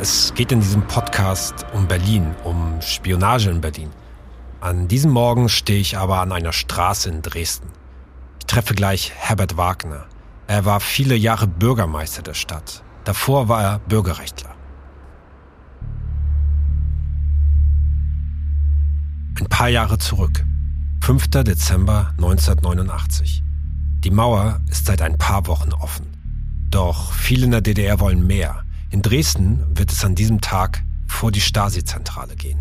Es geht in diesem Podcast um Berlin, um Spionage in Berlin. An diesem Morgen stehe ich aber an einer Straße in Dresden. Ich treffe gleich Herbert Wagner. Er war viele Jahre Bürgermeister der Stadt. Davor war er Bürgerrechtler. Ein paar Jahre zurück. 5. Dezember 1989. Die Mauer ist seit ein paar Wochen offen. Doch viele in der DDR wollen mehr. In Dresden wird es an diesem Tag vor die Stasi-Zentrale gehen.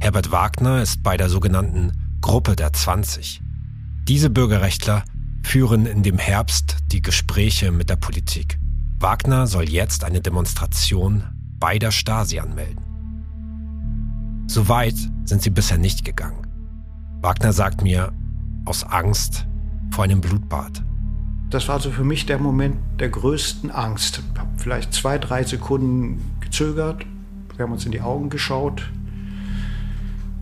Herbert Wagner ist bei der sogenannten Gruppe der 20. Diese Bürgerrechtler führen in dem Herbst die Gespräche mit der Politik. Wagner soll jetzt eine Demonstration bei der Stasi anmelden. So weit sind sie bisher nicht gegangen. Wagner sagt mir, aus Angst vor einem Blutbad. Das war also für mich der Moment der größten Angst. Ich habe vielleicht zwei, drei Sekunden gezögert. Wir haben uns in die Augen geschaut.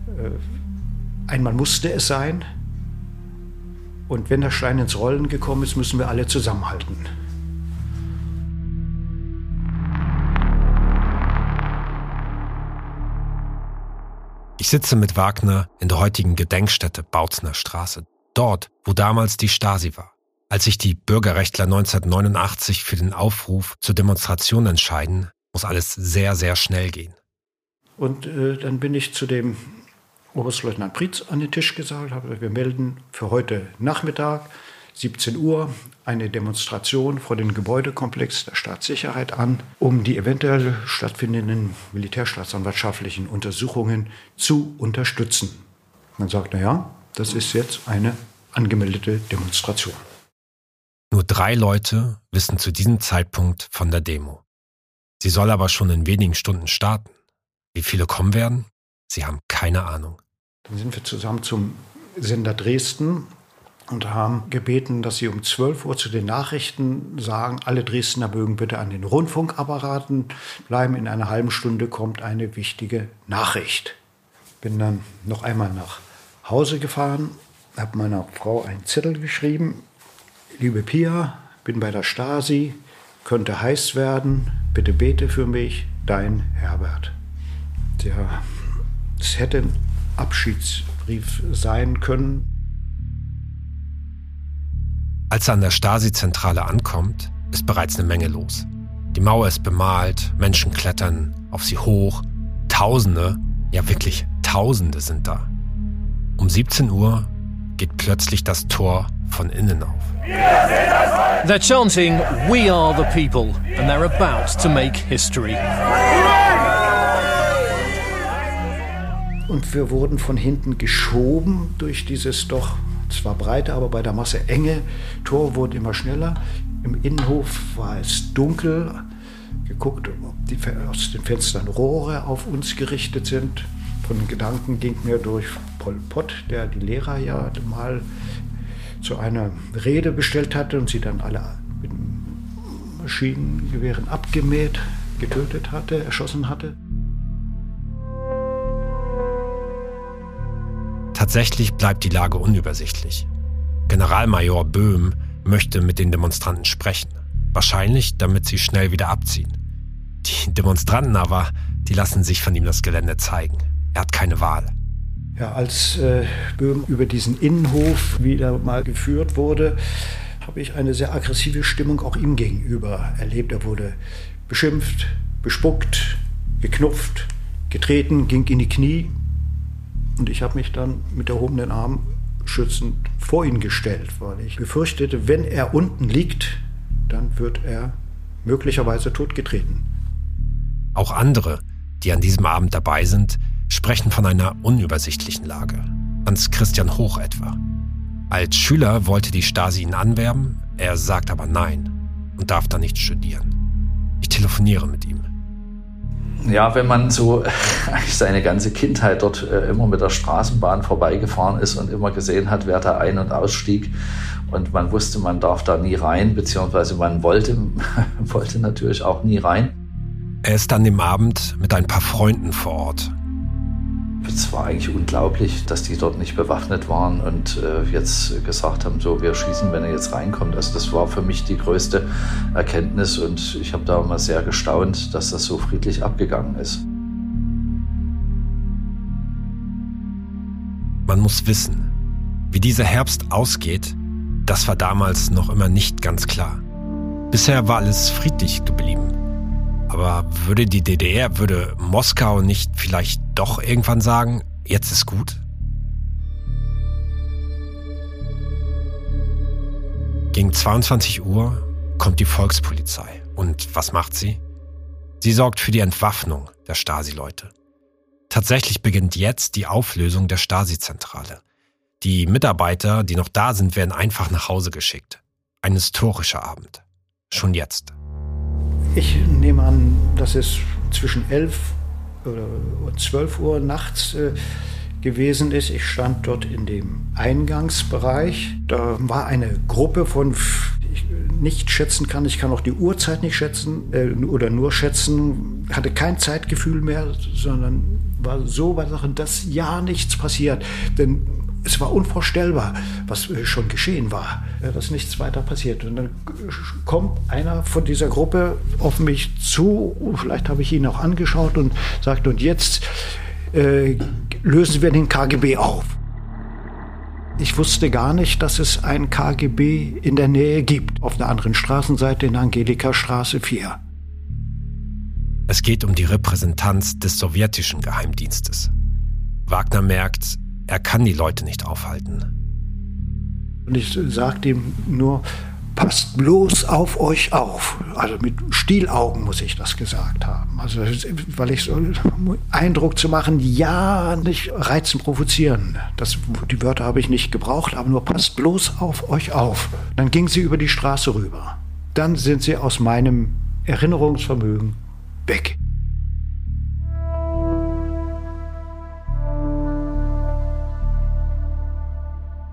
Äh, einmal musste es sein. Und wenn der Stein ins Rollen gekommen ist, müssen wir alle zusammenhalten. Ich sitze mit Wagner in der heutigen Gedenkstätte Bautzner Straße, dort, wo damals die Stasi war. Als sich die Bürgerrechtler 1989 für den Aufruf zur Demonstration entscheiden, muss alles sehr, sehr schnell gehen. Und äh, dann bin ich zu dem Oberstleutnant Pritz an den Tisch gesagt, habe, wir melden für heute Nachmittag 17 Uhr eine Demonstration vor dem Gebäudekomplex der Staatssicherheit an, um die eventuell stattfindenden militärstaatsanwaltschaftlichen Untersuchungen zu unterstützen. Man sagt, naja, das ist jetzt eine angemeldete Demonstration. Nur drei Leute wissen zu diesem Zeitpunkt von der Demo. Sie soll aber schon in wenigen Stunden starten. Wie viele kommen werden? Sie haben keine Ahnung. Dann sind wir zusammen zum Sender Dresden und haben gebeten, dass sie um 12 Uhr zu den Nachrichten sagen, alle Dresdner mögen bitte an den Rundfunkapparaten bleiben. In einer halben Stunde kommt eine wichtige Nachricht. Bin dann noch einmal nach Hause gefahren, habe meiner Frau einen Zettel geschrieben, Liebe Pia, bin bei der Stasi, könnte heiß werden, bitte bete für mich, dein Herbert. Tja, es hätte ein Abschiedsbrief sein können. Als er an der Stasi-Zentrale ankommt, ist bereits eine Menge los. Die Mauer ist bemalt, Menschen klettern auf sie hoch, Tausende, ja wirklich Tausende sind da. Um 17 Uhr geht plötzlich das Tor von innen auf. They're chanting, We are the people, and they're about to make history. Und wir wurden von hinten geschoben durch dieses doch zwar breite, aber bei der Masse enge Tor wurde immer schneller. Im Innenhof war es dunkel. Geguckt, ob die, aus den Fenstern Rohre auf uns gerichtet sind. Von Gedanken ging mir durch Pol Pot, der die Lehrer ja mal zu einer Rede bestellt hatte und sie dann alle mit Maschinengewehren abgemäht, getötet hatte, erschossen hatte. Tatsächlich bleibt die Lage unübersichtlich. Generalmajor Böhm möchte mit den Demonstranten sprechen. Wahrscheinlich, damit sie schnell wieder abziehen. Die Demonstranten aber, die lassen sich von ihm das Gelände zeigen. Er hat keine Wahl. Ja, als äh, Böhm über diesen Innenhof wieder mal geführt wurde, habe ich eine sehr aggressive Stimmung auch ihm gegenüber erlebt. Er wurde beschimpft, bespuckt, geknupft, getreten, ging in die Knie. Und ich habe mich dann mit erhobenen Armen schützend vor ihn gestellt, weil ich befürchtete, wenn er unten liegt, dann wird er möglicherweise totgetreten. Auch andere, die an diesem Abend dabei sind, sprechen von einer unübersichtlichen Lage. Hans Christian Hoch etwa. Als Schüler wollte die Stasi ihn anwerben, er sagt aber nein und darf da nicht studieren. Ich telefoniere mit ihm. Ja, wenn man so seine ganze Kindheit dort äh, immer mit der Straßenbahn vorbeigefahren ist und immer gesehen hat, wer da ein- und ausstieg und man wusste, man darf da nie rein, beziehungsweise man wollte, wollte natürlich auch nie rein. Er ist an dem Abend mit ein paar Freunden vor Ort Es war eigentlich unglaublich, dass die dort nicht bewaffnet waren und äh, jetzt gesagt haben, so, wir schießen, wenn er jetzt reinkommt. Also das war für mich die größte Erkenntnis und ich habe da mal sehr gestaunt, dass das so friedlich abgegangen ist. Man muss wissen, wie dieser Herbst ausgeht, das war damals noch immer nicht ganz klar. Bisher war alles friedlich geblieben. Aber würde die DDR, würde Moskau nicht vielleicht doch irgendwann sagen, jetzt ist gut? Gegen 22 Uhr kommt die Volkspolizei. Und was macht sie? Sie sorgt für die Entwaffnung der Stasi-Leute. Tatsächlich beginnt jetzt die Auflösung der Stasi-Zentrale. Die Mitarbeiter, die noch da sind, werden einfach nach Hause geschickt. Ein historischer Abend. Schon jetzt. Ich nehme an, dass es zwischen 11 oder 12 Uhr nachts äh, gewesen ist. Ich stand dort in dem Eingangsbereich. Da war eine Gruppe von, ich nicht schätzen kann, ich kann auch die Uhrzeit nicht schätzen äh, oder nur schätzen, hatte kein Zeitgefühl mehr, sondern war so bei Sachen, dass ja nichts passiert. Denn es war unvorstellbar, was äh, schon geschehen war, dass nichts weiter passiert. Und dann kommt einer von dieser Gruppe auf mich zu, vielleicht habe ich ihn auch angeschaut und sagt, und jetzt äh, lösen wir den KGB auf. Ich wusste gar nicht, dass es ein KGB in der Nähe gibt, auf der anderen Straßenseite in Angelika Straße 4. Es geht um die Repräsentanz des sowjetischen Geheimdienstes. Wagner merkt, er kann die Leute nicht aufhalten. Und ich sagte ihm nur, passt bloß auf euch auf. Also mit Stielaugen muss ich das gesagt haben. Also, weil ich so Eindruck zu machen, ja, nicht reizen, provozieren. Das, die Wörter habe ich nicht gebraucht, aber nur passt bloß auf euch auf. Dann ging sie über die Straße rüber. Dann sind sie aus meinem Erinnerungsvermögen weg.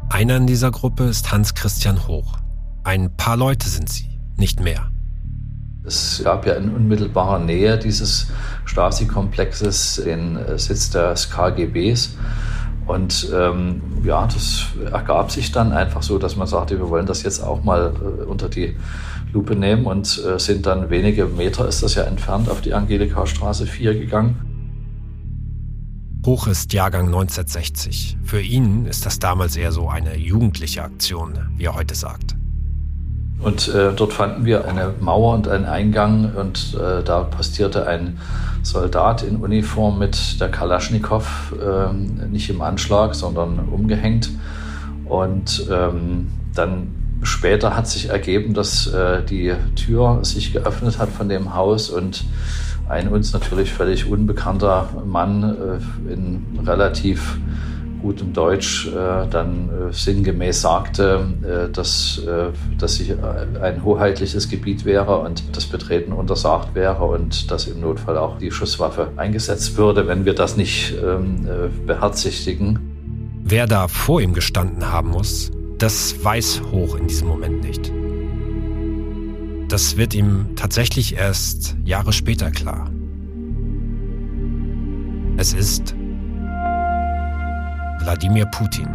Einer in dieser Gruppe ist Hans Christian Hoch. Ein paar Leute sind sie, nicht mehr. Es gab ja in unmittelbarer Nähe dieses Stasi-Komplexes den äh, Sitz des KGBs. Und ähm, ja, das ergab sich dann einfach so, dass man sagte, wir wollen das jetzt auch mal äh, unter die Lupe nehmen und äh, sind dann wenige Meter ist das ja entfernt auf die Angelika Straße 4 gegangen. Hoch ist Jahrgang 1960. Für ihn ist das damals eher so eine jugendliche Aktion, wie er heute sagt. Und äh, dort fanden wir eine Mauer und einen Eingang und äh, da postierte ein Soldat in Uniform mit der Kalaschnikow, äh, nicht im Anschlag, sondern umgehängt. Und ähm, dann später hat sich ergeben, dass äh, die Tür sich geöffnet hat von dem Haus und ein uns natürlich völlig unbekannter Mann äh, in relativ gutem Deutsch äh, dann äh, sinngemäß sagte, äh, dass, äh, dass sich ein hoheitliches Gebiet wäre und das Betreten untersagt wäre und dass im Notfall auch die Schusswaffe eingesetzt würde, wenn wir das nicht ähm, äh, beherzigtigen. Wer da vor ihm gestanden haben muss, das weiß Hoch in diesem Moment nicht. Das wird ihm tatsächlich erst Jahre später klar. Es ist Wladimir Putin.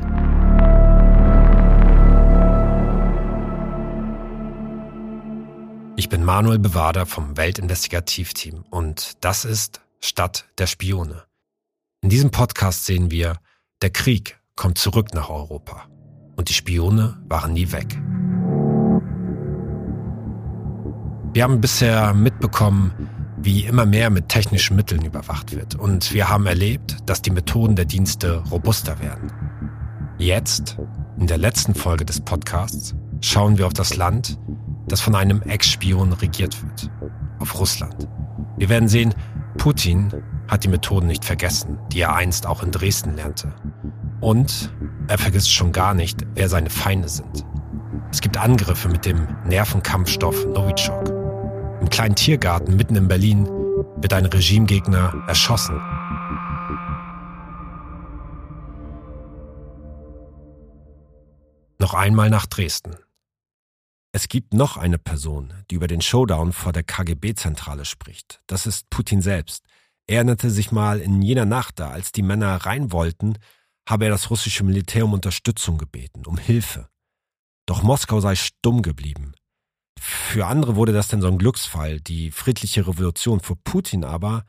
Ich bin Manuel Bewader vom Weltinvestigativteam und das ist Stadt der Spione. In diesem Podcast sehen wir, der Krieg kommt zurück nach Europa und die Spione waren nie weg. Wir haben bisher mitbekommen, wie immer mehr mit technischen Mitteln überwacht wird. Und wir haben erlebt, dass die Methoden der Dienste robuster werden. Jetzt, in der letzten Folge des Podcasts, schauen wir auf das Land, das von einem Ex-Spion regiert wird. Auf Russland. Wir werden sehen, Putin hat die Methoden nicht vergessen, die er einst auch in Dresden lernte. Und er vergisst schon gar nicht, wer seine Feinde sind. Es gibt Angriffe mit dem Nervenkampfstoff Novichok. Kleinen Tiergarten mitten in Berlin wird ein Regimegegner erschossen. Noch einmal nach Dresden. Es gibt noch eine Person, die über den Showdown vor der KGB-Zentrale spricht. Das ist Putin selbst. Er erinnerte sich mal in jener Nacht, da als die Männer rein wollten, habe er das russische Militär um Unterstützung gebeten, um Hilfe. Doch Moskau sei stumm geblieben. Für andere wurde das denn so ein Glücksfall, die friedliche Revolution. Für Putin aber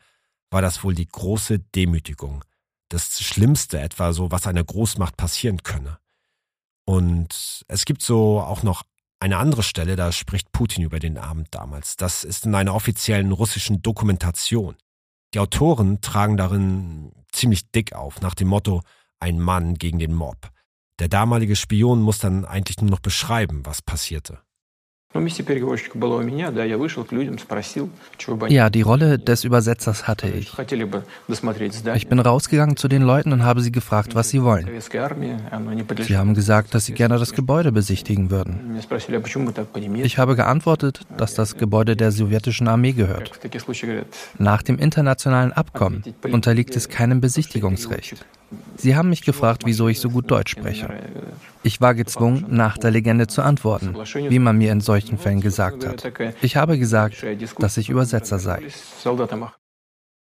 war das wohl die große Demütigung. Das Schlimmste etwa so, was einer Großmacht passieren könne. Und es gibt so auch noch eine andere Stelle, da spricht Putin über den Abend damals. Das ist in einer offiziellen russischen Dokumentation. Die Autoren tragen darin ziemlich dick auf, nach dem Motto ein Mann gegen den Mob. Der damalige Spion muss dann eigentlich nur noch beschreiben, was passierte. Ja, die Rolle des Übersetzers hatte ich. Ich bin rausgegangen zu den Leuten und habe sie gefragt, was sie wollen. Sie haben gesagt, dass sie gerne das Gebäude besichtigen würden. Ich habe geantwortet, dass das Gebäude der sowjetischen Armee gehört. Nach dem internationalen Abkommen unterliegt es keinem Besichtigungsrecht. Sie haben mich gefragt, wieso ich so gut Deutsch spreche. Ich war gezwungen, nach der Legende zu antworten, wie man mir in solchen Fällen gesagt hat. Ich habe gesagt, dass ich Übersetzer sei.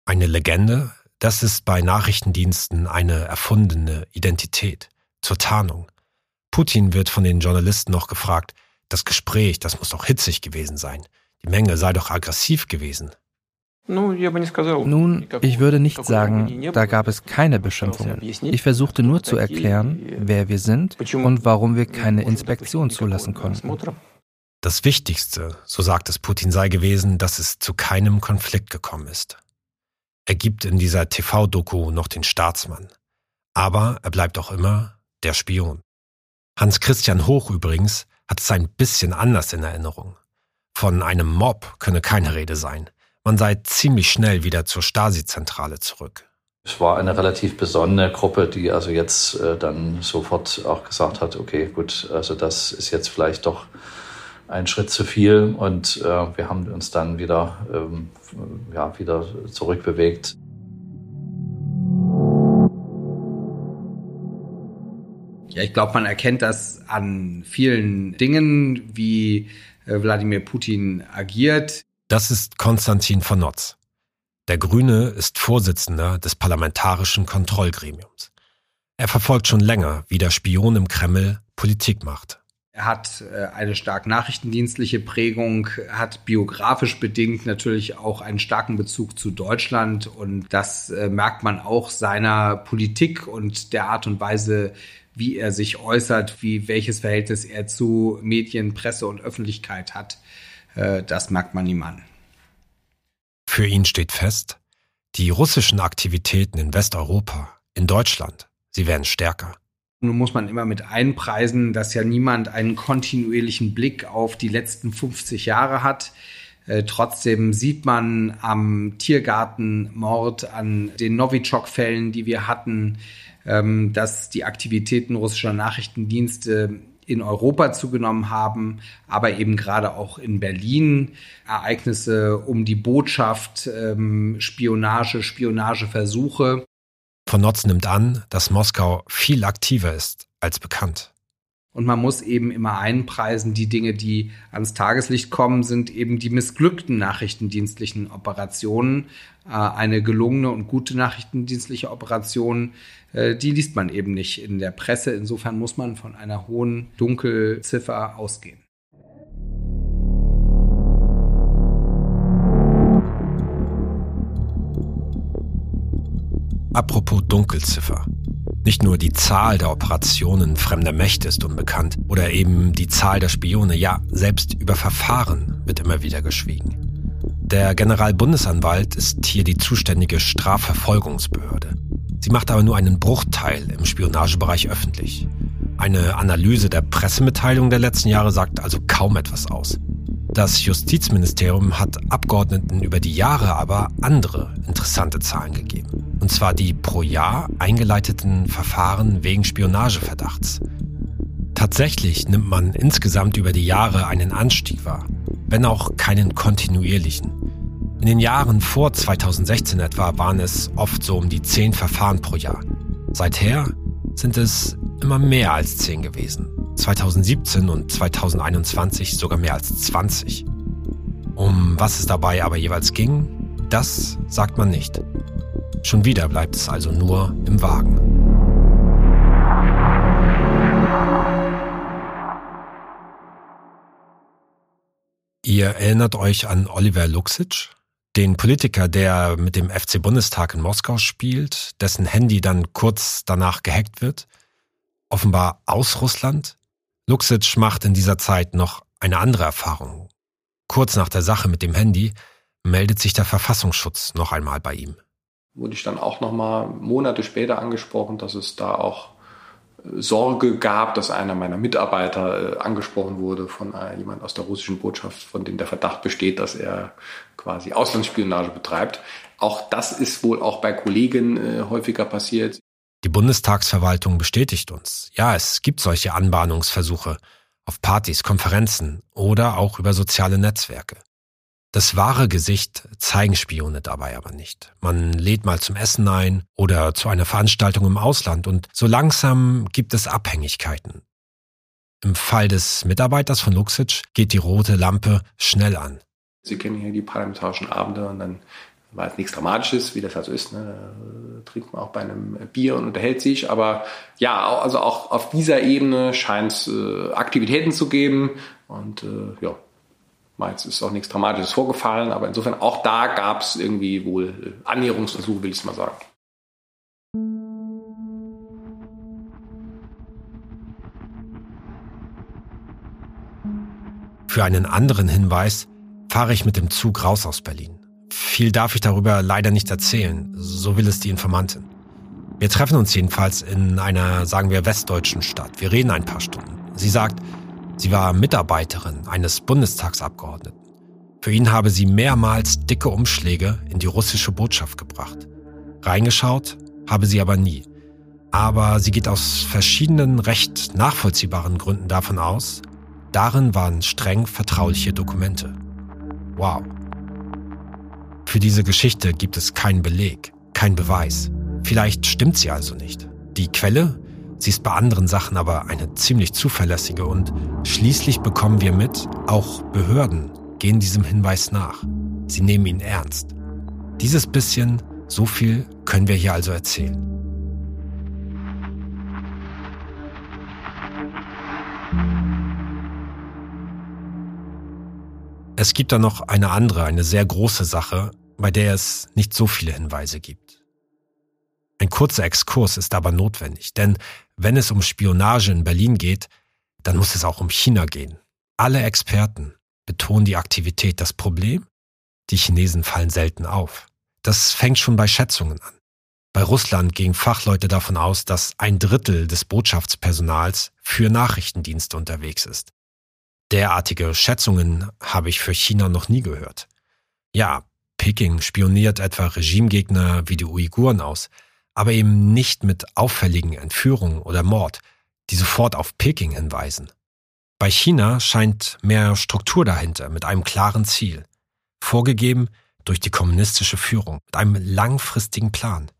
Eine Legende, das ist bei Nachrichtendiensten eine erfundene Identität zur Tarnung. Putin wird von den Journalisten noch gefragt, das Gespräch, das muss doch hitzig gewesen sein. Die Menge sei doch aggressiv gewesen. Nun, ich würde nicht sagen, da gab es keine Beschimpfungen. Ich versuchte nur zu erklären, wer wir sind und warum wir keine Inspektion zulassen konnten. Das Wichtigste, so sagt es Putin, sei gewesen, dass es zu keinem Konflikt gekommen ist. Er gibt in dieser TV-Doku noch den Staatsmann. Aber er bleibt auch immer der Spion. Hans Christian Hoch übrigens hat es ein bisschen anders in Erinnerung. Von einem Mob könne keine Rede sein. Man sei ziemlich schnell wieder zur Stasi-Zentrale zurück. Es war eine relativ besondere Gruppe, die also jetzt äh, dann sofort auch gesagt hat, okay, gut, also das ist jetzt vielleicht doch ein Schritt zu viel und äh, wir haben uns dann wieder, ähm, ja, wieder zurückbewegt. Ja, ich glaube, man erkennt das an vielen Dingen, wie äh, Wladimir Putin agiert. Das ist Konstantin von Notz. Der Grüne ist Vorsitzender des Parlamentarischen Kontrollgremiums. Er verfolgt schon länger, wie der Spion im Kreml Politik macht. Er hat äh, eine stark nachrichtendienstliche Prägung, hat biografisch bedingt natürlich auch einen starken Bezug zu Deutschland und das äh, merkt man auch seiner Politik und der Art und Weise, wie er sich äußert, wie welches Verhältnis er zu Medien, Presse und Öffentlichkeit hat. Äh, das merkt man ihm an. Für ihn steht fest, die russischen Aktivitäten in Westeuropa, in Deutschland, sie werden stärker. Nun muss man immer mit einpreisen, dass ja niemand einen kontinuierlichen Blick auf die letzten 50 Jahre hat. Äh, trotzdem sieht man am Tiergartenmord, an den Novichok-Fällen, die wir hatten, ähm, dass die Aktivitäten russischer Nachrichtendienste in Europa zugenommen haben, aber eben gerade auch in Berlin Ereignisse um die Botschaft, ähm, Spionage, Spionageversuche. Von Notz nimmt an, dass Moskau viel aktiver ist als bekannt. Und man muss eben immer einpreisen, die Dinge, die ans Tageslicht kommen, sind eben die missglückten nachrichtendienstlichen Operationen. Äh, eine gelungene und gute nachrichtendienstliche Operation, äh, die liest man eben nicht in der Presse. Insofern muss man von einer hohen Dunkelziffer ausgehen. Apropos Dunkelziffer. Nicht nur die Zahl der Operationen fremder Mächte ist unbekannt oder eben die Zahl der Spione, ja, selbst über Verfahren wird immer wieder geschwiegen. Der Generalbundesanwalt ist hier die zuständige Strafverfolgungsbehörde. Sie macht aber nur einen Bruchteil im Spionagebereich öffentlich. Eine Analyse der Pressemitteilung der letzten Jahre sagt also kaum etwas aus. Das Justizministerium hat Abgeordneten über die Jahre aber andere interessante Zahlen gegeben. Und zwar die pro Jahr eingeleiteten Verfahren wegen Spionageverdachts. Tatsächlich nimmt man insgesamt über die Jahre einen Anstieg wahr, wenn auch keinen kontinuierlichen. In den Jahren vor 2016 etwa waren es oft so um die zehn Verfahren pro Jahr. Seither sind es immer mehr als zehn gewesen. 2017 und 2021 sogar mehr als 20. Um was es dabei aber jeweils ging, Das sagt man nicht. Schon wieder bleibt es also nur im Wagen. Ihr erinnert euch an Oliver Luxic, den Politiker, der mit dem FC Bundestag in Moskau spielt, dessen Handy dann kurz danach gehackt wird, offenbar aus Russland. Luxic macht in dieser Zeit noch eine andere Erfahrung. Kurz nach der Sache mit dem Handy meldet sich der Verfassungsschutz noch einmal bei ihm. Wurde ich dann auch noch mal Monate später angesprochen, dass es da auch Sorge gab, dass einer meiner Mitarbeiter äh, angesprochen wurde von äh, jemand aus der russischen Botschaft, von dem der Verdacht besteht, dass er quasi Auslandsspionage betreibt. Auch das ist wohl auch bei Kollegen äh, häufiger passiert. Die Bundestagsverwaltung bestätigt uns. Ja, es gibt solche Anbahnungsversuche auf Partys, Konferenzen oder auch über soziale Netzwerke. Das wahre Gesicht zeigen Spione dabei aber nicht. Man lädt mal zum Essen ein oder zu einer Veranstaltung im Ausland und so langsam gibt es Abhängigkeiten. Im Fall des Mitarbeiters von Luxic geht die rote Lampe schnell an. Sie kennen hier die parlamentarischen Abende und dann war es nichts Dramatisches, wie das halt so ist. Ne? Trinkt man auch bei einem Bier und unterhält sich. Aber ja, also auch auf dieser Ebene scheint es äh, Aktivitäten zu geben. Und äh, ja, Meins ist auch nichts Dramatisches vorgefallen, aber insofern auch da gab es irgendwie wohl äh, Annäherungsversuche, will ich es mal sagen. Für einen anderen Hinweis fahre ich mit dem Zug raus aus Berlin. Viel darf ich darüber leider nicht erzählen, so will es die Informantin. Wir treffen uns jedenfalls in einer, sagen wir, westdeutschen Stadt. Wir reden ein paar Stunden. Sie sagt, Sie war Mitarbeiterin eines Bundestagsabgeordneten. Für ihn habe sie mehrmals dicke Umschläge in die russische Botschaft gebracht. Reingeschaut habe sie aber nie. Aber sie geht aus verschiedenen recht nachvollziehbaren Gründen davon aus, darin waren streng vertrauliche Dokumente. Wow. Für diese Geschichte gibt es keinen Beleg, keinen Beweis. Vielleicht stimmt sie also nicht. Die Quelle Sie ist bei anderen Sachen aber eine ziemlich zuverlässige und schließlich bekommen wir mit, auch Behörden gehen diesem Hinweis nach. Sie nehmen ihn ernst. Dieses bisschen, so viel können wir hier also erzählen. Es gibt da noch eine andere, eine sehr große Sache, bei der es nicht so viele Hinweise gibt. Ein kurzer Exkurs ist aber notwendig, denn wenn es um Spionage in Berlin geht, dann muss es auch um China gehen. Alle Experten betonen die Aktivität. Das Problem? Die Chinesen fallen selten auf. Das fängt schon bei Schätzungen an. Bei Russland gingen Fachleute davon aus, dass ein Drittel des Botschaftspersonals für Nachrichtendienste unterwegs ist. Derartige Schätzungen habe ich für China noch nie gehört. Ja, Peking spioniert etwa Regimegegner wie die Uiguren aus, aber eben nicht mit auffälligen Entführungen oder Mord, die sofort auf Peking hinweisen. Bei China scheint mehr Struktur dahinter, mit einem klaren Ziel, vorgegeben durch die kommunistische Führung, mit einem langfristigen Plan.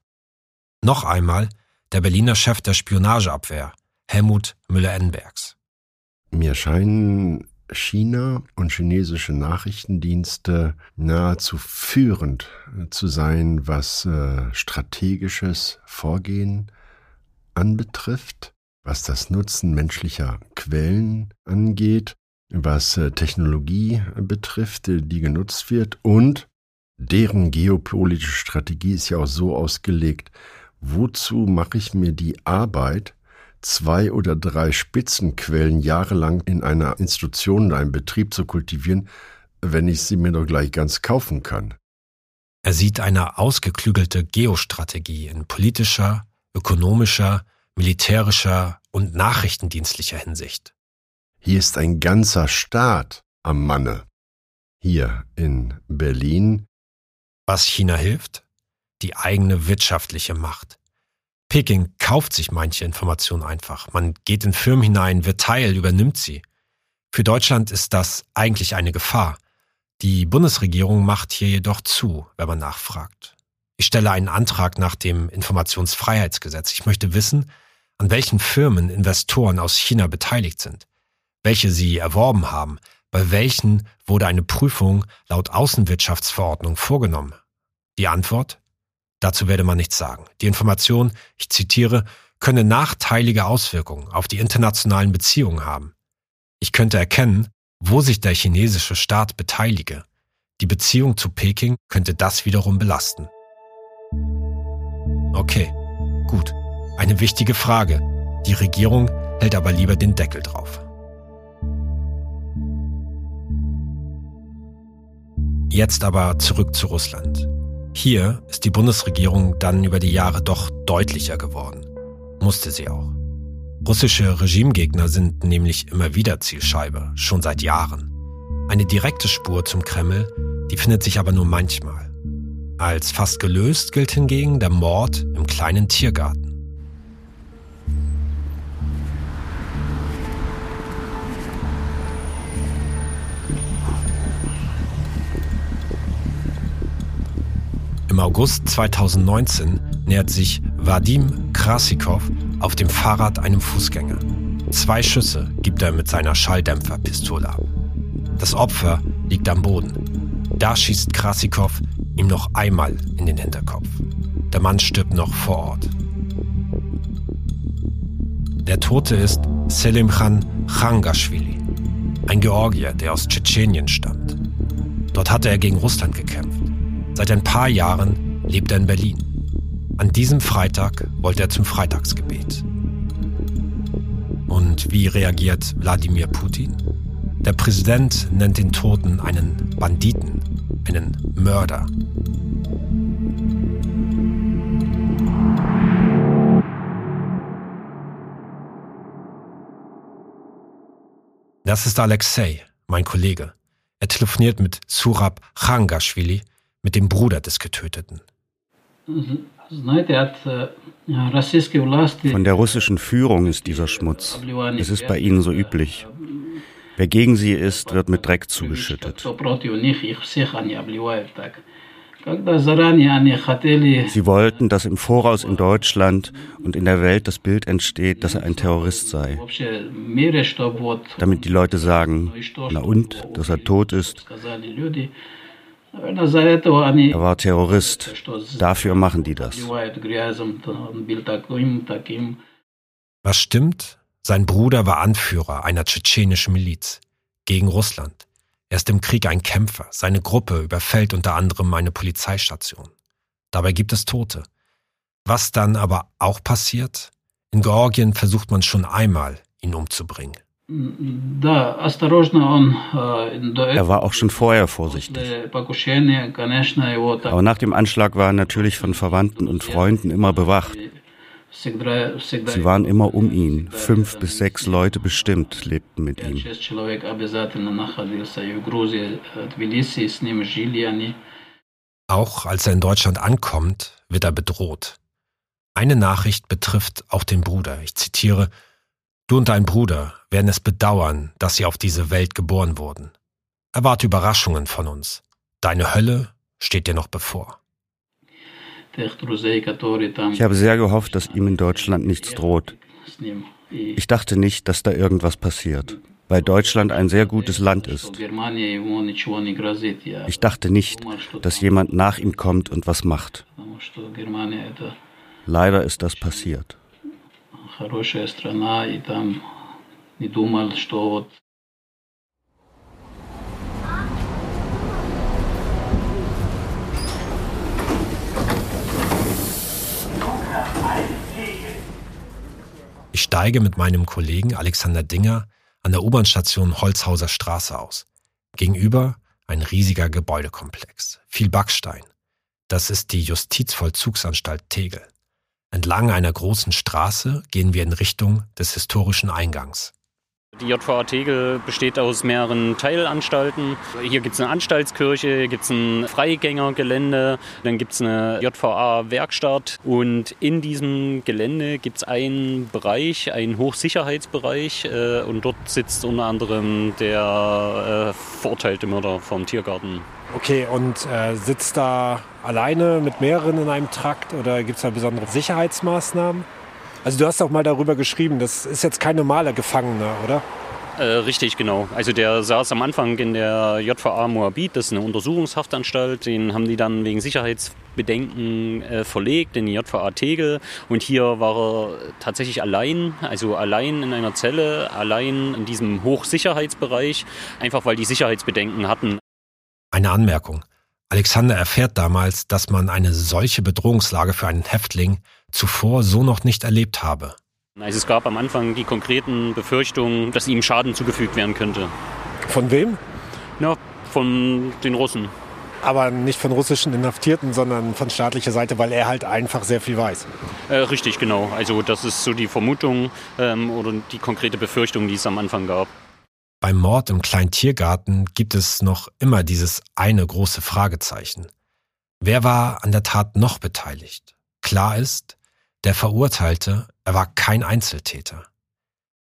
Noch einmal der Berliner Chef der Spionageabwehr, Helmut Müller-Enbergs. Mir scheinen China und chinesische Nachrichtendienste nahezu führend zu sein, was äh, strategisches Vorgehen anbetrifft, was das Nutzen menschlicher Quellen angeht, was äh, Technologie betrifft, äh, die genutzt wird und deren geopolitische Strategie ist ja auch so ausgelegt, wozu mache ich mir die Arbeit, zwei oder drei Spitzenquellen jahrelang in einer Institution, in einem Betrieb zu kultivieren, wenn ich sie mir doch gleich ganz kaufen kann. Er sieht eine ausgeklügelte Geostrategie in politischer, ökonomischer, militärischer und nachrichtendienstlicher Hinsicht. Hier ist ein ganzer Staat am Manne. Hier in Berlin. Was China hilft? Die eigene wirtschaftliche Macht. Peking kauft sich manche Informationen einfach. Man geht in Firmen hinein, wird Teil, übernimmt sie. Für Deutschland ist das eigentlich eine Gefahr. Die Bundesregierung macht hier jedoch zu, wenn man nachfragt. Ich stelle einen Antrag nach dem Informationsfreiheitsgesetz. Ich möchte wissen, an welchen Firmen Investoren aus China beteiligt sind, welche sie erworben haben, bei welchen wurde eine Prüfung laut Außenwirtschaftsverordnung vorgenommen. Die Antwort? Dazu werde man nichts sagen. Die Information, ich zitiere, könne nachteilige Auswirkungen auf die internationalen Beziehungen haben. Ich könnte erkennen, wo sich der chinesische Staat beteilige. Die Beziehung zu Peking könnte das wiederum belasten. Okay, gut. Eine wichtige Frage. Die Regierung hält aber lieber den Deckel drauf. Jetzt aber zurück zu Russland. Hier ist die Bundesregierung dann über die Jahre doch deutlicher geworden. Musste sie auch. Russische Regimegegner sind nämlich immer wieder Zielscheibe, schon seit Jahren. Eine direkte Spur zum Kreml, die findet sich aber nur manchmal. Als fast gelöst gilt hingegen der Mord im kleinen Tiergarten. Im August 2019 nähert sich Vadim Krasikov auf dem Fahrrad einem Fußgänger. Zwei Schüsse gibt er mit seiner Schalldämpferpistole ab. Das Opfer liegt am Boden. Da schießt Krasikov ihm noch einmal in den Hinterkopf. Der Mann stirbt noch vor Ort. Der Tote ist Selimkhan Khangashvili, ein Georgier, der aus Tschetschenien stammt. Dort hatte er gegen Russland gekämpft. Seit ein paar Jahren lebt er in Berlin. An diesem Freitag wollte er zum Freitagsgebet. Und wie reagiert Wladimir Putin? Der Präsident nennt den Toten einen Banditen, einen Mörder. Das ist Alexei, mein Kollege. Er telefoniert mit Surab Khangashvili, mit dem Bruder des Getöteten. Von der russischen Führung ist dieser Schmutz. Es ist bei ihnen so üblich. Wer gegen sie ist, wird mit Dreck zugeschüttet. Sie wollten, dass im Voraus in Deutschland und in der Welt das Bild entsteht, dass er ein Terrorist sei. Damit die Leute sagen, na und, dass er tot ist. Er war Terrorist. Dafür machen die das. Was stimmt? Sein Bruder war Anführer einer tschetschenischen Miliz gegen Russland. Er ist im Krieg ein Kämpfer. Seine Gruppe überfällt unter anderem eine Polizeistation. Dabei gibt es Tote. Was dann aber auch passiert? In Georgien versucht man schon einmal, ihn umzubringen. Er war auch schon vorher vorsichtig. Aber nach dem Anschlag war er natürlich von Verwandten und Freunden immer bewacht. Sie waren immer um ihn. Fünf bis sechs Leute bestimmt lebten mit ihm. Auch als er in Deutschland ankommt, wird er bedroht. Eine Nachricht betrifft auch den Bruder. Ich zitiere, Du und dein Bruder werden es bedauern, dass sie auf diese Welt geboren wurden. Erwarte Überraschungen von uns. Deine Hölle steht dir noch bevor. Ich habe sehr gehofft, dass ihm in Deutschland nichts droht. Ich dachte nicht, dass da irgendwas passiert, weil Deutschland ein sehr gutes Land ist. Ich dachte nicht, dass jemand nach ihm kommt und was macht. Leider ist das passiert хорошая страна, и там не думал, что вот Ich steige mit meinem Kollegen Alexander Dinger an der U-Bahn-Station Holzhauser Straße aus. Gegenüber ein riesiger Gebäudekomplex, viel Backstein. Das ist die Justizvollzugsanstalt Tegel. Entlang einer großen Straße gehen wir in Richtung des historischen Eingangs. Die JVA Tegel besteht aus mehreren Teilanstalten. Hier gibt es eine Anstaltskirche, hier gibt es ein Freigängergelände, dann gibt es eine JVA-Werkstatt und in diesem Gelände gibt es einen Bereich, einen Hochsicherheitsbereich äh, und dort sitzt unter anderem der äh, verurteilte Mörder vom Tiergarten. Okay, und äh, sitzt da alleine mit mehreren in einem Trakt oder gibt es da besondere Sicherheitsmaßnahmen? Also du hast auch mal darüber geschrieben, das ist jetzt kein normaler Gefangener, oder? Äh, richtig, genau. Also der saß am Anfang in der JVA Moabit, das ist eine Untersuchungshaftanstalt. Den haben die dann wegen Sicherheitsbedenken äh, verlegt in die JVA Tegel. Und hier war er tatsächlich allein, also allein in einer Zelle, allein in diesem Hochsicherheitsbereich, einfach weil die Sicherheitsbedenken hatten. Eine Anmerkung. Alexander erfährt damals, dass man eine solche Bedrohungslage für einen Häftling zuvor so noch nicht erlebt habe. Also es gab am Anfang die konkreten Befürchtungen, dass ihm Schaden zugefügt werden könnte. Von wem? Ja, von den Russen. Aber nicht von russischen Inhaftierten, sondern von staatlicher Seite, weil er halt einfach sehr viel weiß. Äh, richtig, genau. Also das ist so die Vermutung ähm, oder die konkrete Befürchtung, die es am Anfang gab. Beim Mord im kleinen Tiergarten gibt es noch immer dieses eine große Fragezeichen. Wer war an der Tat noch beteiligt? Klar ist, der Verurteilte, er war kein Einzeltäter.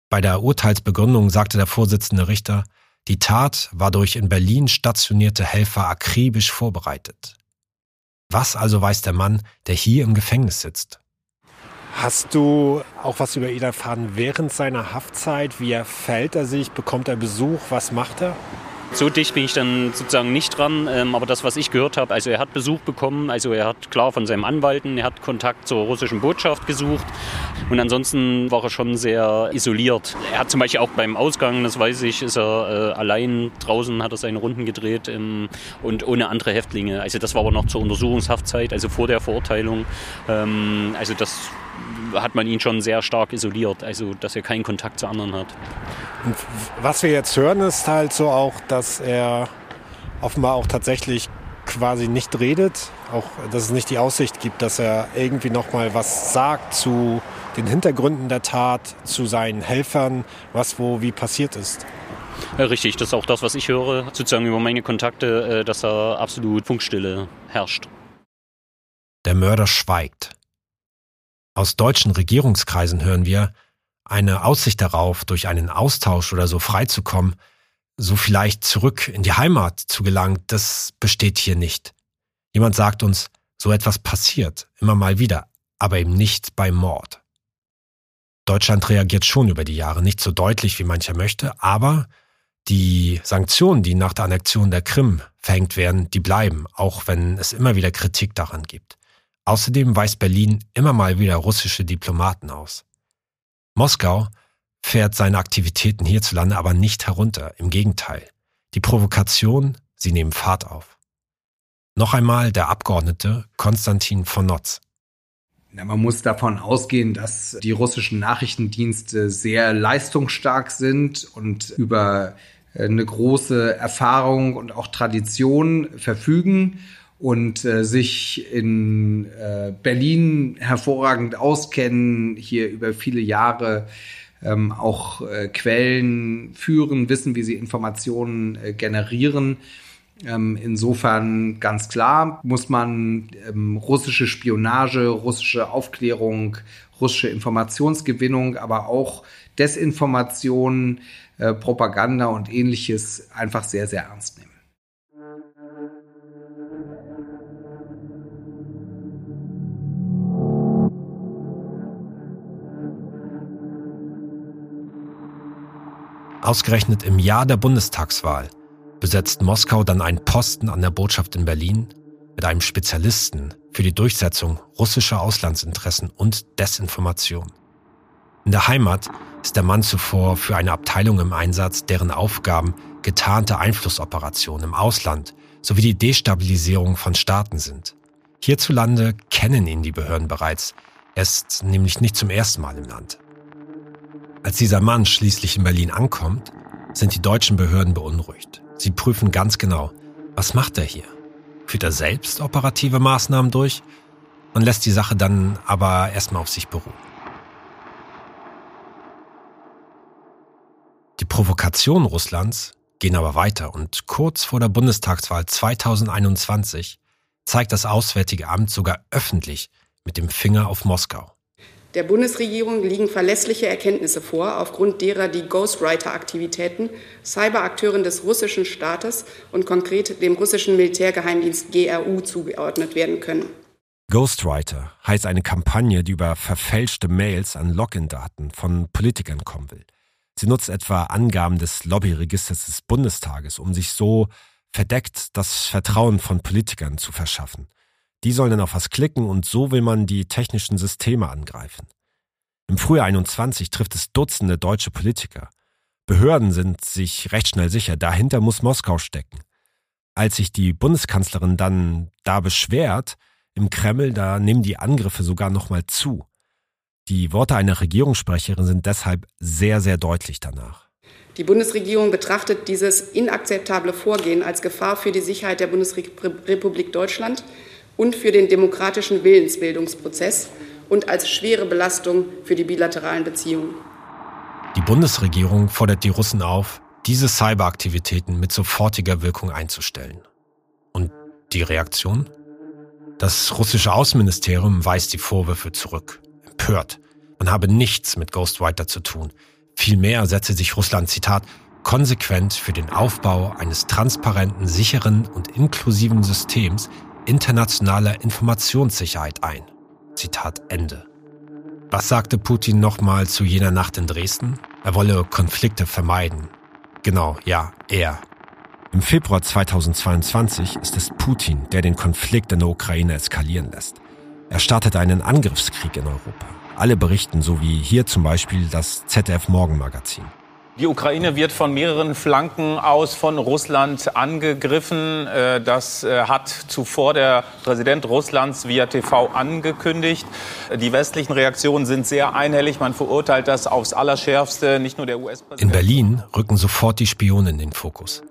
Bei der Urteilsbegründung sagte der Vorsitzende Richter, die Tat war durch in Berlin stationierte Helfer akribisch vorbereitet. Was also weiß der Mann, der hier im Gefängnis sitzt? Hast du auch was über ihn erfahren während seiner Haftzeit? Wie erfällt er sich? Bekommt er Besuch? Was macht er? So dicht bin ich dann sozusagen nicht dran, ähm, aber das, was ich gehört habe, also er hat Besuch bekommen, also er hat klar von seinem Anwalten, er hat Kontakt zur russischen Botschaft gesucht und ansonsten war er schon sehr isoliert. Er hat zum Beispiel auch beim Ausgang, das weiß ich, ist er äh, allein draußen, hat er seine Runden gedreht ähm, und ohne andere Häftlinge. Also das war aber noch zur Untersuchungshaftzeit, also vor der Verurteilung. Ähm, also das hat man ihn schon sehr stark isoliert, also dass er keinen Kontakt zu anderen hat. Und was wir jetzt hören, ist halt so auch, dass er offenbar auch tatsächlich quasi nicht redet, auch dass es nicht die Aussicht gibt, dass er irgendwie noch mal was sagt zu den Hintergründen der Tat, zu seinen Helfern, was wo wie passiert ist. Richtig, das ist auch das, was ich höre, sozusagen über meine Kontakte, äh, dass da absolut Funkstille herrscht. Der Mörder schweigt. Aus deutschen Regierungskreisen hören wir, eine Aussicht darauf, durch einen Austausch oder so freizukommen, so vielleicht zurück in die Heimat zu gelangen, das besteht hier nicht. Jemand sagt uns, so etwas passiert, immer mal wieder, aber eben nicht beim Mord. Deutschland reagiert schon über die Jahre, nicht so deutlich, wie mancher möchte, aber die Sanktionen, die nach der Annexion der Krim verhängt werden, die bleiben, auch wenn es immer wieder Kritik daran gibt. Außerdem weist Berlin immer mal wieder russische Diplomaten aus. Moskau fährt seine Aktivitäten hierzulande aber nicht herunter, im Gegenteil. Die Provokation, sie nehmen Fahrt auf. Noch einmal der Abgeordnete Konstantin von Notz. Ja, man muss davon ausgehen, dass die russischen Nachrichtendienste sehr leistungsstark sind und über eine große Erfahrung und auch Tradition verfügen und äh, sich in äh, Berlin hervorragend auskennen, hier über viele Jahre ähm, auch äh, Quellen führen, wissen, wie sie Informationen äh, generieren. Ähm, insofern ganz klar muss man ähm, russische Spionage, russische Aufklärung, russische Informationsgewinnung, aber auch Desinformation, äh, Propaganda und ähnliches einfach sehr, sehr ernst nehmen. Ausgerechnet im Jahr der Bundestagswahl besetzt Moskau dann einen Posten an der Botschaft in Berlin mit einem Spezialisten für die Durchsetzung russischer Auslandsinteressen und Desinformation. In der Heimat ist der Mann zuvor für eine Abteilung im Einsatz, deren Aufgaben getarnte Einflussoperationen im Ausland sowie die Destabilisierung von Staaten sind. Hierzulande kennen ihn die Behörden bereits. Er ist nämlich nicht zum ersten Mal im Land. Als dieser Mann schließlich in Berlin ankommt, sind die deutschen Behörden beunruhigt. Sie prüfen ganz genau, was macht er hier? Führt er selbst operative Maßnahmen durch und lässt die Sache dann aber erstmal auf sich beruhen. Die Provokationen Russlands gehen aber weiter und kurz vor der Bundestagswahl 2021 zeigt das Auswärtige Amt sogar öffentlich mit dem Finger auf Moskau. Der Bundesregierung liegen verlässliche Erkenntnisse vor, aufgrund derer die Ghostwriter-Aktivitäten Cyberakteuren des russischen Staates und konkret dem russischen Militärgeheimdienst GRU zugeordnet werden können. Ghostwriter heißt eine Kampagne, die über verfälschte Mails an Login-Daten von Politikern kommen will. Sie nutzt etwa Angaben des Lobbyregisters des Bundestages, um sich so verdeckt das Vertrauen von Politikern zu verschaffen. Die sollen dann auf was klicken und so will man die technischen Systeme angreifen. Im Frühjahr 21 trifft es Dutzende deutsche Politiker. Behörden sind sich recht schnell sicher, dahinter muss Moskau stecken. Als sich die Bundeskanzlerin dann da beschwert, im Kreml, da nehmen die Angriffe sogar nochmal zu. Die Worte einer Regierungssprecherin sind deshalb sehr, sehr deutlich danach. Die Bundesregierung betrachtet dieses inakzeptable Vorgehen als Gefahr für die Sicherheit der Bundesrepublik Deutschland und für den demokratischen Willensbildungsprozess und als schwere Belastung für die bilateralen Beziehungen. Die Bundesregierung fordert die Russen auf, diese Cyberaktivitäten mit sofortiger Wirkung einzustellen. Und die Reaktion? Das russische Außenministerium weist die Vorwürfe zurück. Empört. Man habe nichts mit Ghostwriter zu tun. Vielmehr setze sich Russland, Zitat, konsequent für den Aufbau eines transparenten, sicheren und inklusiven Systems internationaler Informationssicherheit ein. Zitat Ende. Was sagte Putin nochmal zu jener Nacht in Dresden? Er wolle Konflikte vermeiden. Genau, ja, er. Im Februar 2022 ist es Putin, der den Konflikt in der Ukraine eskalieren lässt. Er startet einen Angriffskrieg in Europa. Alle berichten, so wie hier zum Beispiel das ZDF Morgenmagazin. Die Ukraine wird von mehreren Flanken aus von Russland angegriffen. Äh, das äh, hat zuvor der Präsident Russlands via TV angekündigt. Die westlichen Reaktionen sind sehr einhellig. Man verurteilt das aufs Allerschärfste. Nicht nur der US-Präsident. In Berlin rücken sofort die Spione in den Fokus.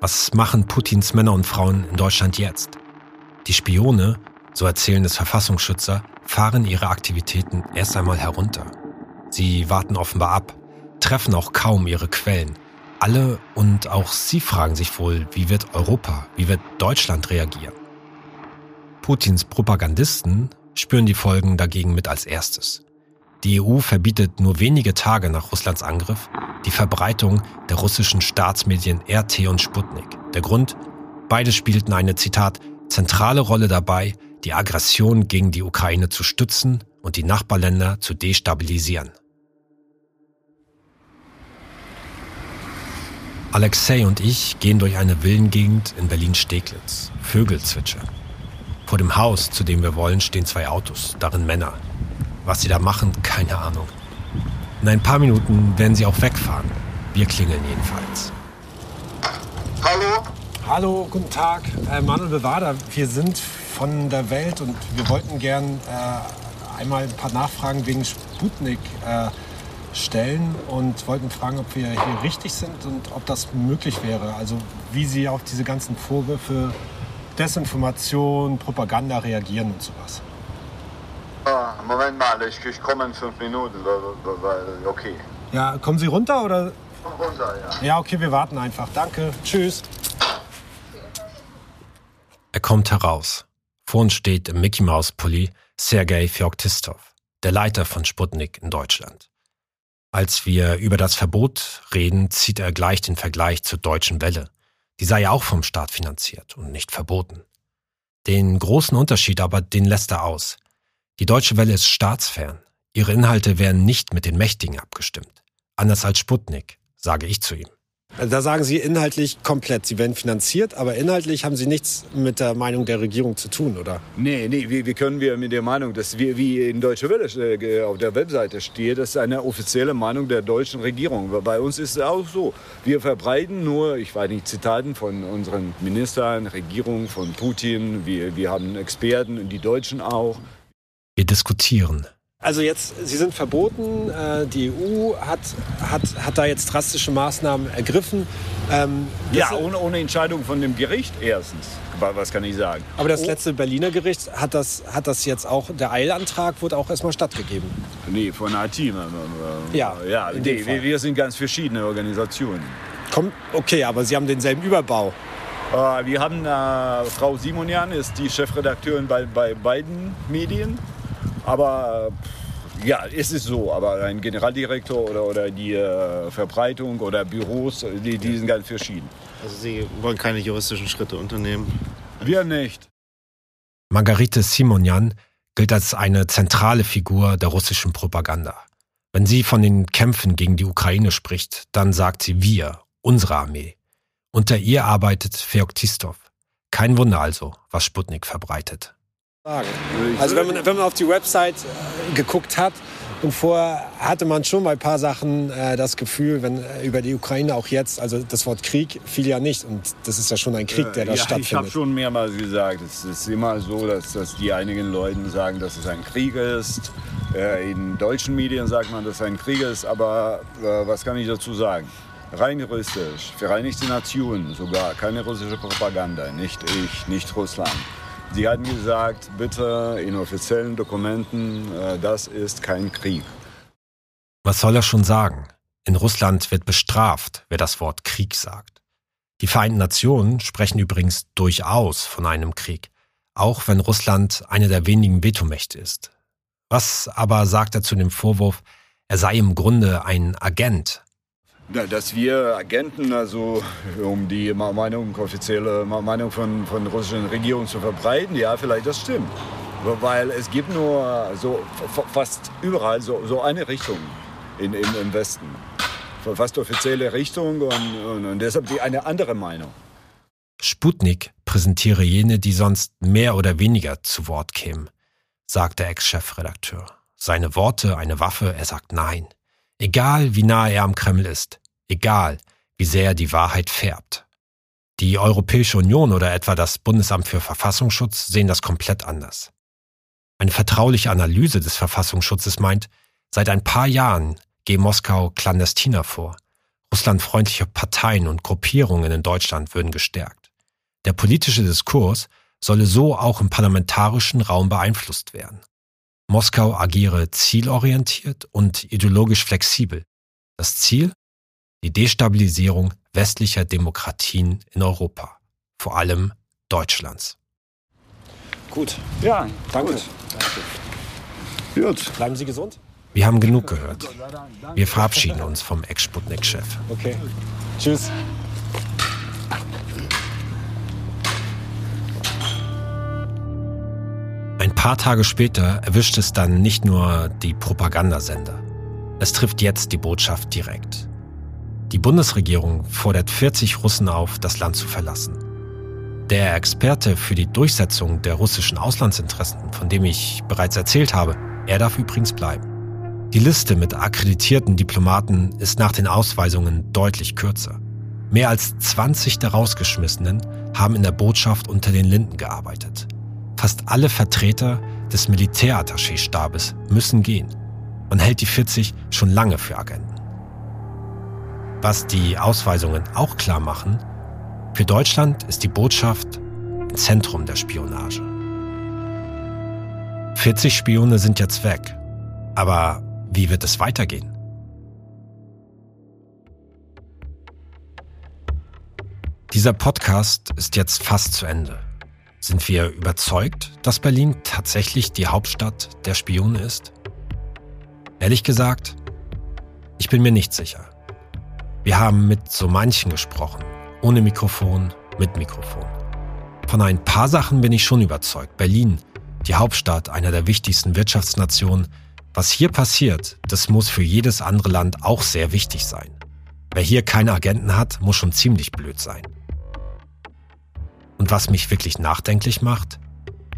Was machen Putins Männer und Frauen in Deutschland jetzt? Die Spione, so erzählen es Verfassungsschützer, fahren ihre Aktivitäten erst einmal herunter. Sie warten offenbar ab treffen auch kaum ihre Quellen. Alle und auch sie fragen sich wohl, wie wird Europa, wie wird Deutschland reagieren? Putins Propagandisten spüren die Folgen dagegen mit als erstes. Die EU verbietet nur wenige Tage nach Russlands Angriff die Verbreitung der russischen Staatsmedien RT und Sputnik. Der Grund? Beide spielten eine, Zitat, zentrale Rolle dabei, die Aggression gegen die Ukraine zu stützen und die Nachbarländer zu destabilisieren. Alexei und ich gehen durch eine Villengegend in Berlin-Steglitz. Vögel zwitschern. Vor dem Haus, zu dem wir wollen, stehen zwei Autos, darin Männer. Was sie da machen, keine Ahnung. In ein paar Minuten werden sie auch wegfahren. Wir klingeln jedenfalls. Hallo? Hallo, guten Tag. Äh, Manuel Bewader, wir sind von der Welt und wir wollten gern äh, einmal ein paar Nachfragen wegen Sputnik äh, stellen und wollten fragen, ob wir hier richtig sind und ob das möglich wäre. Also wie Sie auf diese ganzen Vorwürfe Desinformation, Propaganda reagieren und sowas. Ah, Moment mal, ich, ich komme in fünf Minuten, okay. Ja, kommen Sie runter oder? Runter, ja. Ja, okay, wir warten einfach. Danke. Tschüss. Er kommt heraus. Vor uns steht im Mickey Mouse Pulli Sergei Feoktistov, der Leiter von Sputnik in Deutschland. Als wir über das Verbot reden, zieht er gleich den Vergleich zur deutschen Welle. Die sei ja auch vom Staat finanziert und nicht verboten. Den großen Unterschied aber, den lässt er aus. Die deutsche Welle ist staatsfern. Ihre Inhalte werden nicht mit den Mächtigen abgestimmt. Anders als Sputnik, sage ich zu ihm. Also da sagen Sie inhaltlich komplett, Sie werden finanziert, aber inhaltlich haben Sie nichts mit der Meinung der Regierung zu tun, oder? Nee, nee, wie, wie können wir mit der Meinung, dass wir, wie in Deutsche Welle äh, auf der Webseite steht, das ist eine offizielle Meinung der deutschen Regierung. Bei uns ist es auch so. Wir verbreiten nur, ich weiß nicht, Zitaten von unseren Ministern, Regierung, von Putin. Wir, wir haben Experten, die Deutschen auch. Wir diskutieren. Also jetzt, sie sind verboten. Äh, die EU hat, hat, hat da jetzt drastische Maßnahmen ergriffen. Ähm, ja, ohne, ohne Entscheidung von dem Gericht erstens. Was kann ich sagen? Aber das oh. letzte Berliner Gericht hat das, hat das jetzt auch, der Eilantrag wurde auch erstmal stattgegeben. Nee, von AT. Ja, ja nee, wir, wir, sind ganz verschiedene Organisationen. Komm, okay, aber Sie haben denselben Überbau. Äh, wir haben äh, Frau Simonian, ist die Chefredakteurin bei, bei beiden Medien. Aber ja, es ist so. Aber ein Generaldirektor oder, oder die äh, Verbreitung oder Büros, die, die sind ganz verschieden. Also Sie wollen keine juristischen Schritte unternehmen? Wir nicht. Margarete Simonian gilt als eine zentrale Figur der russischen Propaganda. Wenn sie von den Kämpfen gegen die Ukraine spricht, dann sagt sie wir, unsere Armee. Unter ihr arbeitet Feoktistov. Kein Wunder also, was Sputnik verbreitet. Also wenn man, wenn man auf die Website äh, geguckt hat, und vorher hatte man schon bei ein paar Sachen äh, das Gefühl, wenn äh, über die Ukraine auch jetzt, also das Wort Krieg fiel ja nicht und das ist ja schon ein Krieg, der da ja, stattfindet. Ich habe schon mehrmals gesagt, es ist immer so, dass, dass die einigen Leute sagen, dass es ein Krieg ist. Äh, in deutschen Medien sagt man, dass es ein Krieg ist, aber äh, was kann ich dazu sagen? Rein russisch, Vereinigte Nationen sogar, keine russische Propaganda, nicht ich, nicht Russland. Sie hatten gesagt, bitte in offiziellen Dokumenten, äh, das ist kein Krieg. Was soll er schon sagen? In Russland wird bestraft, wer das Wort Krieg sagt. Die Vereinten Nationen sprechen übrigens durchaus von einem Krieg, auch wenn Russland eine der wenigen Vetomächte ist. Was aber sagt er zu dem Vorwurf, er sei im Grunde ein Agent dass wir Agenten, also um die Meinung, offizielle Meinung von, von russischen Regierung zu verbreiten, ja, vielleicht das stimmt. Weil es gibt nur so fast überall so, so eine Richtung in, in, im Westen. Fast offizielle Richtung und, und, und deshalb die eine andere Meinung. Sputnik präsentiere jene, die sonst mehr oder weniger zu Wort kämen, sagt der Ex-Chefredakteur. Seine Worte eine Waffe, er sagt Nein. Egal wie nah er am Kreml ist, egal wie sehr die Wahrheit färbt. Die Europäische Union oder etwa das Bundesamt für Verfassungsschutz sehen das komplett anders. Eine vertrauliche Analyse des Verfassungsschutzes meint, seit ein paar Jahren gehe Moskau clandestiner vor. Russlandfreundliche Parteien und Gruppierungen in Deutschland würden gestärkt. Der politische Diskurs solle so auch im parlamentarischen Raum beeinflusst werden. Moskau agiere zielorientiert und ideologisch flexibel. Das Ziel? Die Destabilisierung westlicher Demokratien in Europa, vor allem Deutschlands. Gut. Ja, danke. Gut. danke. Gut. Bleiben Sie gesund. Wir haben genug gehört. Wir verabschieden uns vom Ex-Sputnik-Chef. Okay. Tschüss. Ein paar Tage später erwischt es dann nicht nur die Propagandasender. Es trifft jetzt die Botschaft direkt. Die Bundesregierung fordert 40 Russen auf, das Land zu verlassen. Der Experte für die Durchsetzung der russischen Auslandsinteressen, von dem ich bereits erzählt habe, er darf übrigens bleiben. Die Liste mit akkreditierten Diplomaten ist nach den Ausweisungen deutlich kürzer. Mehr als 20 der Rausgeschmissenen haben in der Botschaft unter den Linden gearbeitet. Fast alle Vertreter des Militärattachéstabes müssen gehen. Man hält die 40 schon lange für Agenten. Was die Ausweisungen auch klar machen, für Deutschland ist die Botschaft im Zentrum der Spionage. 40 Spione sind jetzt weg. Aber wie wird es weitergehen? Dieser Podcast ist jetzt fast zu Ende. Sind wir überzeugt, dass Berlin tatsächlich die Hauptstadt der Spione ist? Ehrlich gesagt, ich bin mir nicht sicher. Wir haben mit so manchen gesprochen, ohne Mikrofon, mit Mikrofon. Von ein paar Sachen bin ich schon überzeugt. Berlin, die Hauptstadt einer der wichtigsten Wirtschaftsnationen, was hier passiert, das muss für jedes andere Land auch sehr wichtig sein. Wer hier keine Agenten hat, muss schon ziemlich blöd sein. Und was mich wirklich nachdenklich macht,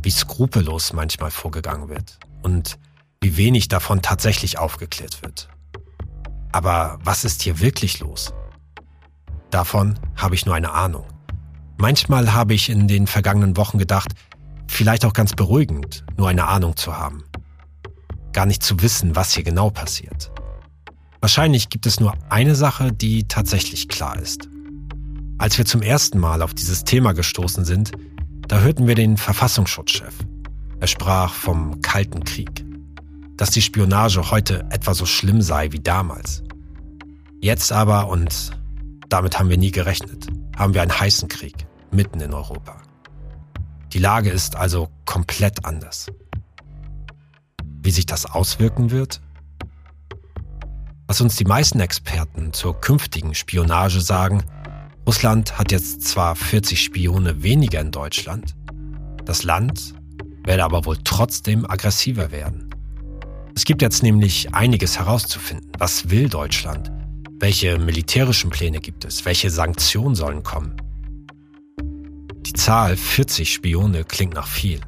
wie skrupellos manchmal vorgegangen wird und wie wenig davon tatsächlich aufgeklärt wird. Aber was ist hier wirklich los? Davon habe ich nur eine Ahnung. Manchmal habe ich in den vergangenen Wochen gedacht, vielleicht auch ganz beruhigend, nur eine Ahnung zu haben. Gar nicht zu wissen, was hier genau passiert. Wahrscheinlich gibt es nur eine Sache, die tatsächlich klar ist. Als wir zum ersten Mal auf dieses Thema gestoßen sind, da hörten wir den Verfassungsschutzchef. Er sprach vom Kalten Krieg. Dass die Spionage heute etwa so schlimm sei wie damals. Jetzt aber, und damit haben wir nie gerechnet, haben wir einen heißen Krieg mitten in Europa. Die Lage ist also komplett anders. Wie sich das auswirken wird? Was uns die meisten Experten zur künftigen Spionage sagen, Russland hat jetzt zwar 40 Spione weniger in Deutschland, das Land werde aber wohl trotzdem aggressiver werden. Es gibt jetzt nämlich einiges herauszufinden. Was will Deutschland? Welche militärischen Pläne gibt es? Welche Sanktionen sollen kommen? Die Zahl 40 Spione klingt nach viel.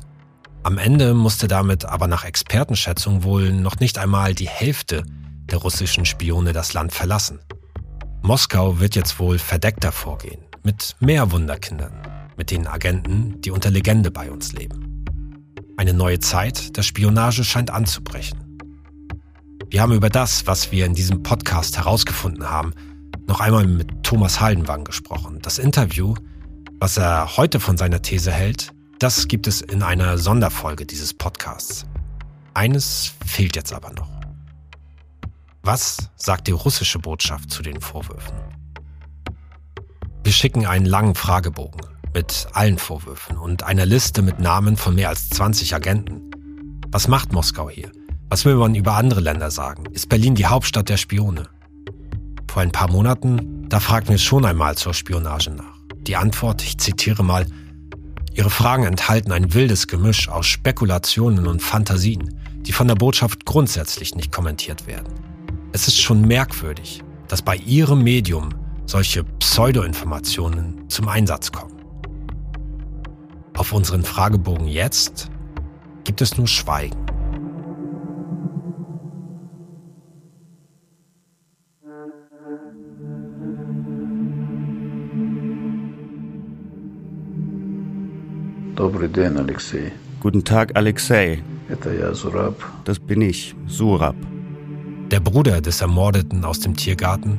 Am Ende musste damit aber nach Expertenschätzung wohl noch nicht einmal die Hälfte der russischen Spione das Land verlassen. Moskau wird jetzt wohl verdeckter vorgehen, mit mehr Wunderkindern, mit den Agenten, die unter Legende bei uns leben. Eine neue Zeit der Spionage scheint anzubrechen. Wir haben über das, was wir in diesem Podcast herausgefunden haben, noch einmal mit Thomas Haldenwang gesprochen. Das Interview, was er heute von seiner These hält, das gibt es in einer Sonderfolge dieses Podcasts. Eines fehlt jetzt aber noch. Was sagt die russische Botschaft zu den Vorwürfen? Wir schicken einen langen Fragebogen mit allen Vorwürfen und einer Liste mit Namen von mehr als 20 Agenten. Was macht Moskau hier? Was will man über andere Länder sagen? Ist Berlin die Hauptstadt der Spione? Vor ein paar Monaten, da fragten wir schon einmal zur Spionage nach. Die Antwort, ich zitiere mal, Ihre Fragen enthalten ein wildes Gemisch aus Spekulationen und Fantasien, die von der Botschaft grundsätzlich nicht kommentiert werden. Es ist schon merkwürdig, dass bei Ihrem Medium solche Pseudoinformationen zum Einsatz kommen. Auf unseren Fragebogen jetzt gibt es nur Schweigen. Guten Tag, Alexei. Das bin ich, Surab. Der Bruder des Ermordeten aus dem Tiergarten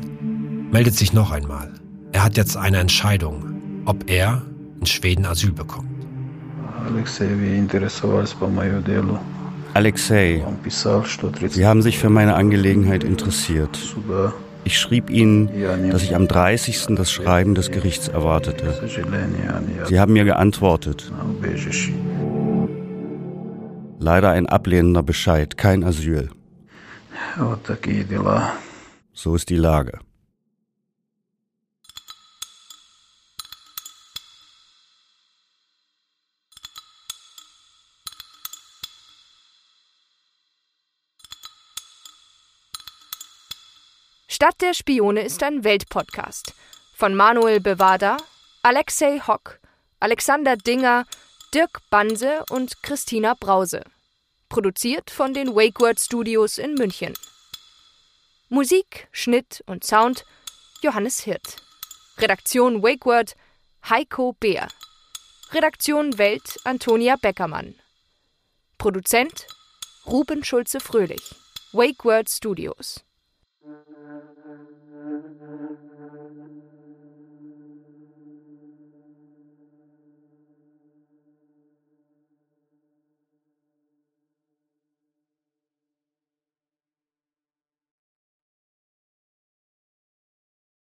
meldet sich noch einmal. Er hat jetzt eine Entscheidung, ob er in Schweden Asyl bekommt. Alexei, Sie haben sich für meine Angelegenheit interessiert. Ich schrieb Ihnen, dass ich am 30. das Schreiben des Gerichts erwartete. Sie haben mir geantwortet. Leider ein ablehnender Bescheid, kein Asyl. So ist die Lage. Stadt der Spione ist ein Weltpodcast von Manuel Bevada, Alexei Hock, Alexander Dinger, Dirk Banse und Christina Brause. Produziert von den WakeWord Studios in München. Musik, Schnitt und Sound Johannes Hirt. Redaktion WakeWord Heiko Beer. Redaktion Welt Antonia Beckermann. Produzent Ruben Schulze-Fröhlich. WakeWord Studios.